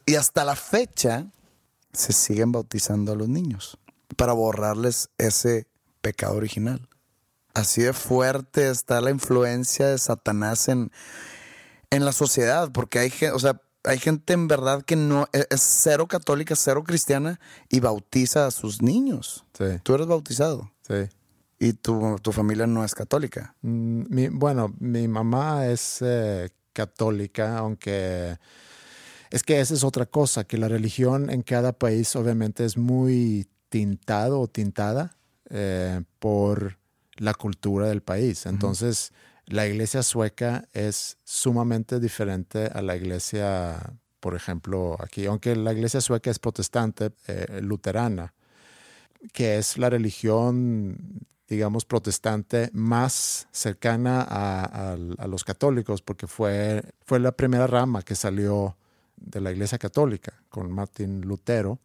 Y hasta la fecha se siguen bautizando a los niños para borrarles ese pecado original. Así de fuerte está la influencia de Satanás en, en la sociedad, porque hay gente, o sea, hay gente en verdad que no e- es cero católica, cero cristiana y bautiza a sus niños. sí, Tú eres bautizado sí. y tu, tu familia no es católica. Mm, mi- bueno, mi mamá es eh, católica, aunque es que esa es otra cosa, que la religión en cada país obviamente es muy tintado o tintada eh, por la cultura del país. Entonces, la iglesia sueca es sumamente diferente a la iglesia, por ejemplo, aquí, aunque la iglesia sueca es protestante, eh, luterana, que es la religión, digamos, protestante más cercana a, los católicos, porque fue, fue la primera rama que salió de la iglesia católica con Martín Lutero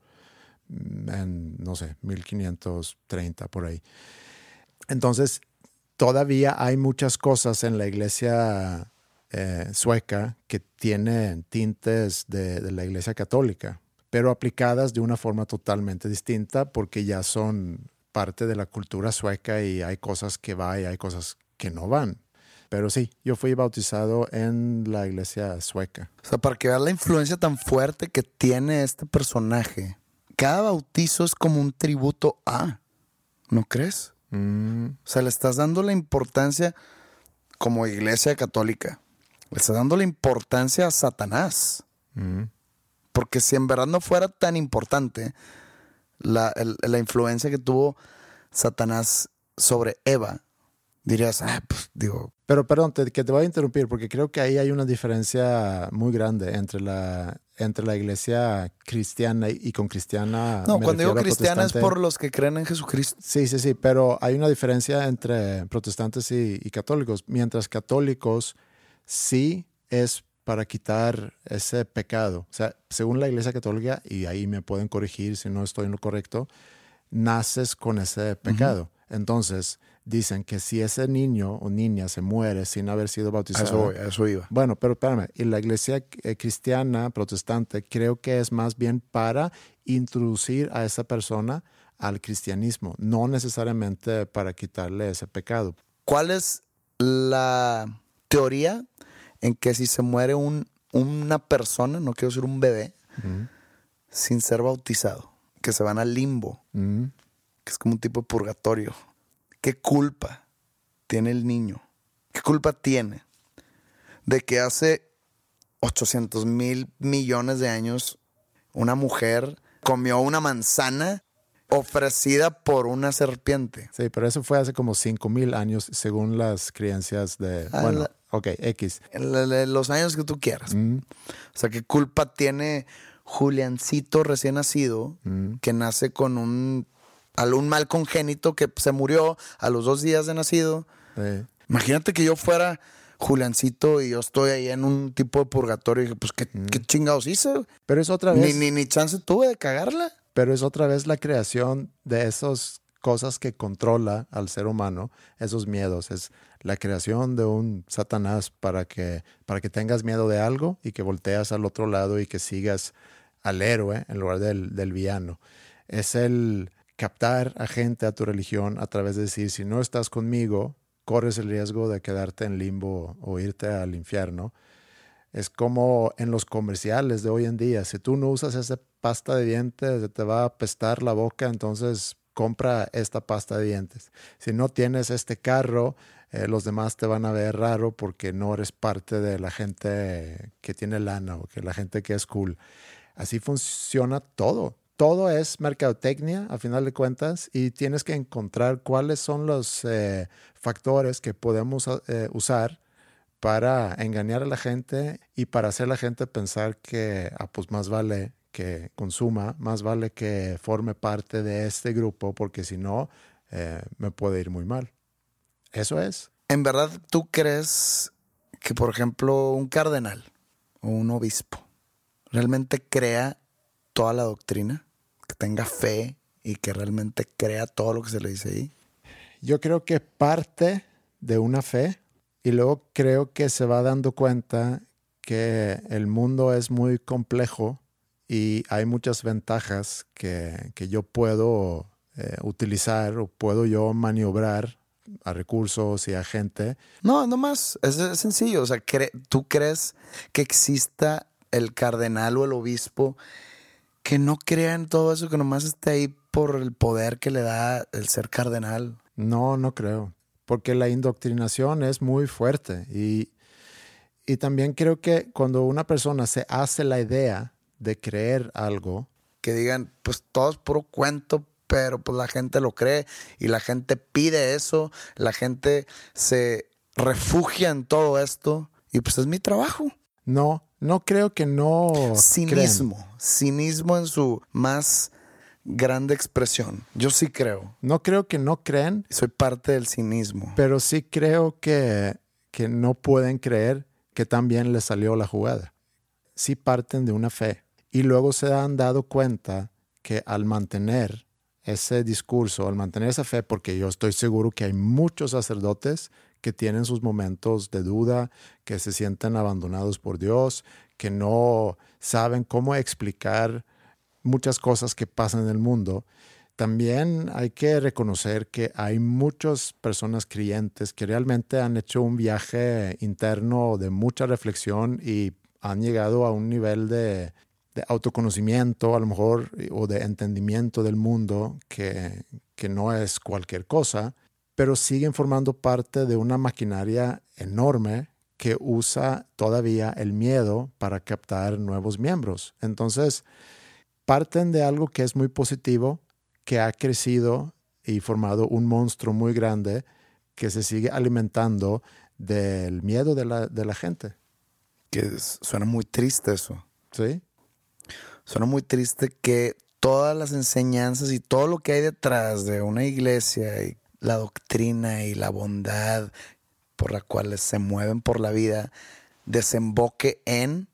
mm, en, no sé, 1530 por ahí. Entonces, todavía hay muchas cosas en la iglesia eh, sueca que tienen tintes de, de la iglesia católica, pero aplicadas de una forma totalmente distinta porque ya son parte de la cultura sueca y hay cosas que van y hay cosas que no van. Pero sí, yo fui bautizado en la iglesia sueca. O sea, para que veas la influencia tan fuerte que tiene este personaje, cada bautizo es como un tributo a, ¿no crees? Mm, O sea, le estás dando la importancia como iglesia católica. Le estás dando la importancia a Satanás. mm, Porque si en verdad no fuera tan importante la, el- la influencia que tuvo Satanás sobre Eva, dirías, ah, pues digo, Pero perdón, te- que te voy a interrumpir porque creo que ahí hay una diferencia muy grande entre la, entre la iglesia cristiana y, con cristiana. no, cuando digo cristiana es por los que creen en Jesucristo. Sí, sí, sí, pero hay una diferencia entre protestantes y, y católicos. Mientras católicos sí es para quitar ese pecado. O sea, según la Iglesia Católica, y ahí me pueden corregir si no estoy en lo correcto, naces con ese pecado. Entonces, dicen que si ese niño o niña se muere sin haber sido bautizado. Eso, voy, a eso iba. Bueno, pero espérame, y la iglesia eh, cristiana protestante creo que es más bien para introducir a esa persona al cristianismo, no necesariamente para quitarle ese pecado. ¿Cuál es la teoría en que si se muere un, una persona, no quiero decir un bebé, sin ser bautizado, que se van al limbo, que es como un tipo de purgatorio? ¿Qué culpa tiene el niño? ¿Qué culpa tiene de que hace 800 mil millones de años una mujer comió una manzana ofrecida por una serpiente? Sí, pero eso fue hace como 5 mil años según las creencias de... Ah, bueno, la- ok, X. En la- la- los años que tú quieras. Mm, O sea, ¿qué culpa tiene Juliancito recién nacido mm. que nace con un, al- un mal congénito que se murió a los dos días de nacido? Sí. Imagínate que yo fuera Juliancito y yo estoy ahí en un tipo de purgatorio y dije, pues, ¿qué, qué chingados hice? Pero es otra Ni, vez... ni, ni chance tuve de cagarla. pero es otra vez la creación de esas cosas que controla al ser humano, esos miedos. Es la creación de un Satanás para que, para que tengas miedo de algo y que volteas al otro lado y que sigas al héroe en lugar del, del villano. Es el captar a gente a tu religión a través de decir, si no estás conmigo, corres el riesgo de quedarte en limbo o irte al infierno. Es como en los comerciales de hoy en día. Si tú no usas esa pasta de dientes, te va a apestar la boca, entonces compra esta pasta de dientes. Si no tienes este carro, eh, los demás te van a ver raro porque no eres parte de la gente que tiene lana o que la gente que es cool. Así funciona todo. Todo es mercadotecnia, a final de cuentas, y tienes que encontrar cuáles son los eh, factores que podemos eh, usar para engañar a la gente y para hacer a la gente pensar que ah, pues más vale que consuma, más vale que forme parte de este grupo, porque si no, eh, me puede ir muy mal. Eso es. ¿En verdad tú crees que, por ejemplo, un cardenal o un obispo realmente crea toda la doctrina? Que tenga fe y que realmente crea todo lo que se le dice ahí. Yo creo que parte de una fe y luego creo que se va dando cuenta que el mundo es muy complejo y hay muchas ventajas que, que yo puedo eh, utilizar o puedo yo maniobrar a recursos y a gente. No, no más. Es, es sencillo. O sea, cre- ¿tú crees que exista el cardenal o el obispo que no crea en todo eso, que nomás esté ahí por el poder que le da el ser cardenal? No, no creo, porque la indoctrinación es muy fuerte y, y también creo que cuando una persona se hace la idea de creer algo, que digan, pues todo es puro cuento, pero pues la gente lo cree y la gente pide eso, la gente se refugia en todo esto y pues es mi trabajo. no, no creo que no creen. Cinismo, cinismo en su más grande expresión. Yo sí creo, No creo que no creen, soy parte del cinismo. pero sí creo que, que no pueden creer que también les salió la jugada. Sí parten de una fe y luego se han dado cuenta que al mantener ese discurso, al mantener esa fe, porque yo estoy seguro que hay muchos sacerdotes que tienen sus momentos de duda, que se sienten abandonados por Dios, que no saben cómo explicar muchas cosas que pasan en el mundo. También hay que reconocer que hay muchas personas creyentes que realmente han hecho un viaje interno de mucha reflexión y han llegado a un nivel de, autoconocimiento, a lo mejor, o de entendimiento del mundo que, que no es cualquier cosa, pero siguen formando parte de una maquinaria enorme que usa todavía el miedo para captar nuevos miembros. Entonces, parten de algo que es muy positivo, que ha crecido y formado un monstruo muy grande que se sigue alimentando del miedo de la, de la gente. Que suena muy triste eso. ¿Sí? Suena muy triste que todas las enseñanzas y todo lo que hay detrás de una iglesia y la doctrina y la bondad por la cual se mueven por la vida desemboque en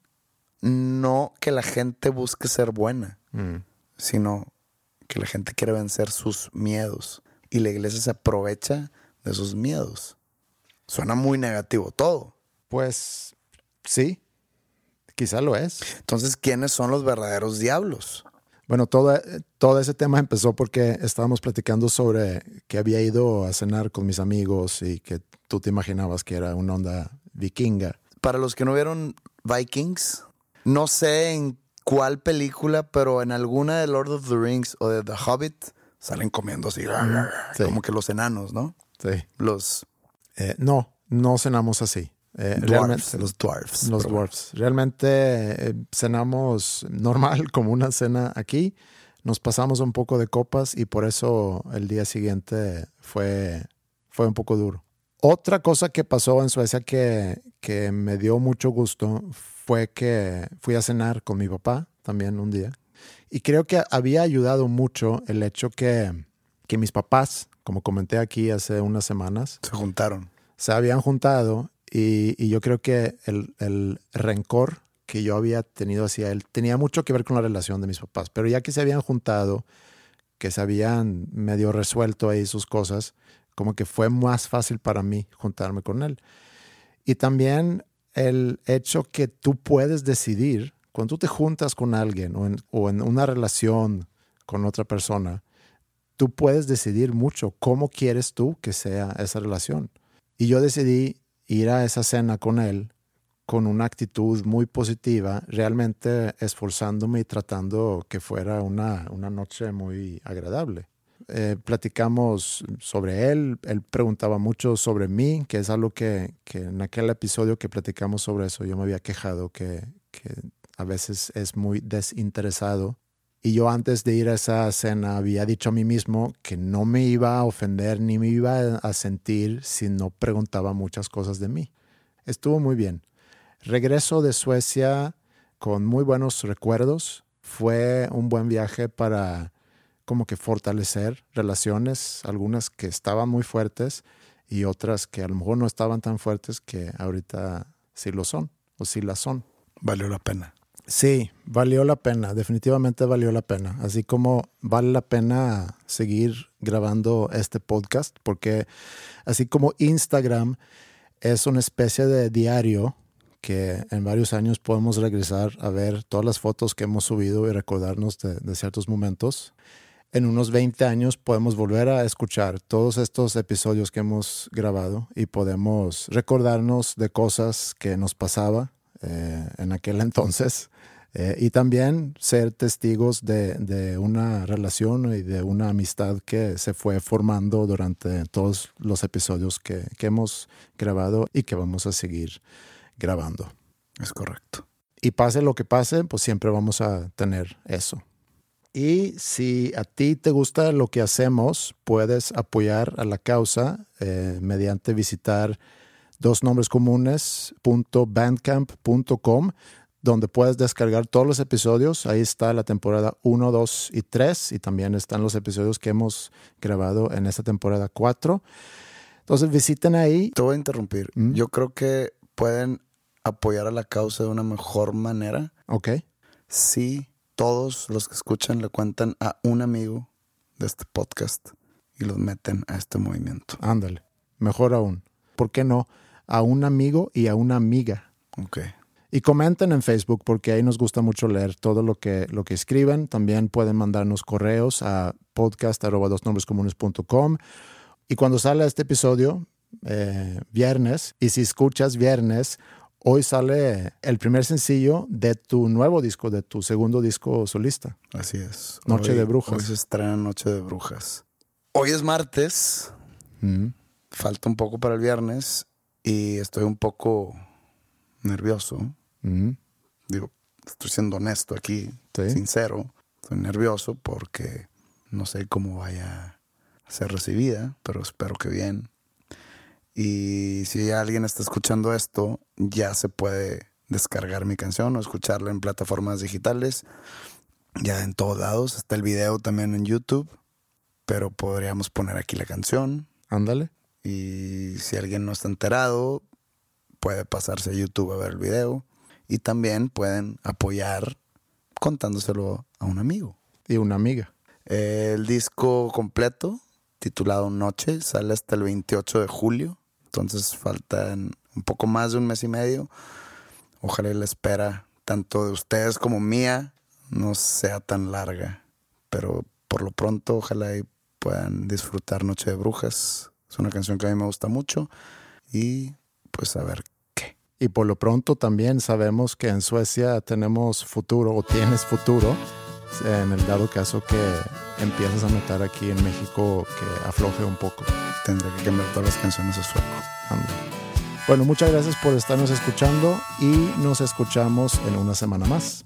no que la gente busque ser buena, Mm. sino que la gente quiere vencer sus miedos. Y la iglesia se aprovecha de sus miedos. Suena muy negativo todo. Pues sí, quizá lo es. Entonces, ¿quiénes son los verdaderos diablos? Bueno, todo, todo ese tema empezó porque estábamos platicando sobre que había ido a cenar con mis amigos y que tú te imaginabas que era una onda vikinga. Para los que no vieron Vikings, no sé en cuál película, pero en alguna de Lord of the Rings o de The Hobbit salen comiendo así, Sí. como que los enanos, ¿no? Sí. Los Eh, no, no cenamos así. Eh, dwarfs, realmente, los dwarfs. los dwarfs. Realmente eh, cenamos normal, [LAUGHS] como una cena aquí. Nos pasamos un poco de copas y por eso el día siguiente fue, fue un poco duro. Otra cosa que pasó en Suecia que, que me dio mucho gusto fue que fui a cenar con mi papá también un día. Y creo que había ayudado mucho el hecho que, que mis papás, como comenté aquí hace unas semanas, Se juntaron. se habían juntado y, yo creo que el, el rencor que yo había tenido hacia él tenía mucho que ver con la relación de mis papás. Pero ya que se habían juntado, que se habían medio resuelto ahí sus cosas, como que fue más fácil para mí juntarme con él. Y también el hecho que tú puedes decidir, cuando tú te juntas con alguien o en, o en una relación con otra persona, tú puedes decidir mucho cómo quieres tú que sea esa relación. Y yo decidí ir a esa cena con él con una actitud muy positiva, realmente esforzándome y tratando que fuera una, una noche muy agradable. Eh, platicamos sobre él, él preguntaba mucho sobre mí, que es algo que, que en aquel episodio que platicamos sobre eso yo me había quejado, que, que a veces es muy desinteresado. Y yo antes de ir a esa cena había dicho a mí mismo que no me iba a ofender ni me iba a sentir si no preguntaba muchas cosas de mí. Estuvo muy bien. Regreso de Suecia con muy buenos recuerdos. Fue un buen viaje para como que fortalecer relaciones, algunas que estaban muy fuertes y otras que a lo mejor no estaban tan fuertes que ahorita sí lo son o sí las son. Valió la pena. Sí, valió la pena, definitivamente valió la pena. Así como vale la pena seguir grabando este podcast, porque así como Instagram es una especie de diario que en varios años podemos regresar a ver todas las fotos que hemos subido y recordarnos de, ciertos momentos. En unos 20 años podemos volver a escuchar todos estos episodios que hemos grabado y podemos recordarnos de cosas que nos pasaba eh, en aquel [LAUGHS] entonces eh, y también ser testigos de, de, una relación y de una amistad que se fue formando durante todos los episodios que, que hemos grabado y que vamos a seguir grabando. Es correcto. Y pase lo que pase, pues siempre vamos a tener eso. Y si a ti te gusta lo que hacemos, puedes apoyar a la causa eh, mediante visitar dosnombrescomunes.bandcamp.com donde puedes descargar todos los episodios. Ahí está la temporada 1, 2 y 3 y también están los episodios que hemos grabado en esta temporada 4. Entonces visiten ahí. Te voy a interrumpir. ¿Mm? Yo creo que pueden apoyar a la causa de una mejor manera Ok. si todos los que escuchan le cuentan a un amigo de este podcast y los meten a este movimiento. Ándale. Mejor aún. ¿Por qué no? A un amigo y a una amiga. Ok. Y comenten en Facebook porque ahí nos gusta mucho leer todo lo que, lo que escriben. También pueden mandarnos correos a podcast.dosnombrescomunes.com. Y cuando sale este episodio, eh, viernes, y si escuchas viernes, hoy sale el primer sencillo de tu nuevo disco, de tu segundo disco solista. Así es. Noche Hoy- de Brujas. Hoy se estrena Noche de Brujas. Hoy es martes. Mm. Falta un poco para el viernes y estoy un poco nervioso. Digo, estoy siendo honesto aquí, Sí. sincero. Estoy nervioso porque no sé cómo vaya a ser recibida, pero espero que bien. Y si alguien está escuchando esto, ya se puede descargar mi canción o escucharla en plataformas digitales. Ya en todos lados. Está el video también en YouTube. Pero podríamos poner aquí la canción. Ándale. Y si alguien no está enterado, puede pasarse a YouTube a ver el video. Y también pueden apoyar contándoselo a un amigo. Y una amiga. El disco completo, titulado Noche, sale hasta el 28 de julio. Entonces faltan un poco más de un mes y medio. Ojalá la espera, tanto de ustedes como mía, no sea tan larga. Pero por lo pronto, ojalá y puedan disfrutar Noche de Brujas. Es una canción que a mí me gusta mucho. Y pues a ver. Y por lo pronto también sabemos que en Suecia tenemos futuro o tienes futuro en el dado caso que empiezas a notar aquí en México que afloje un poco. Tendré que cambiar todas las canciones a sueco. Bueno, muchas gracias por estarnos escuchando y nos escuchamos en una semana más.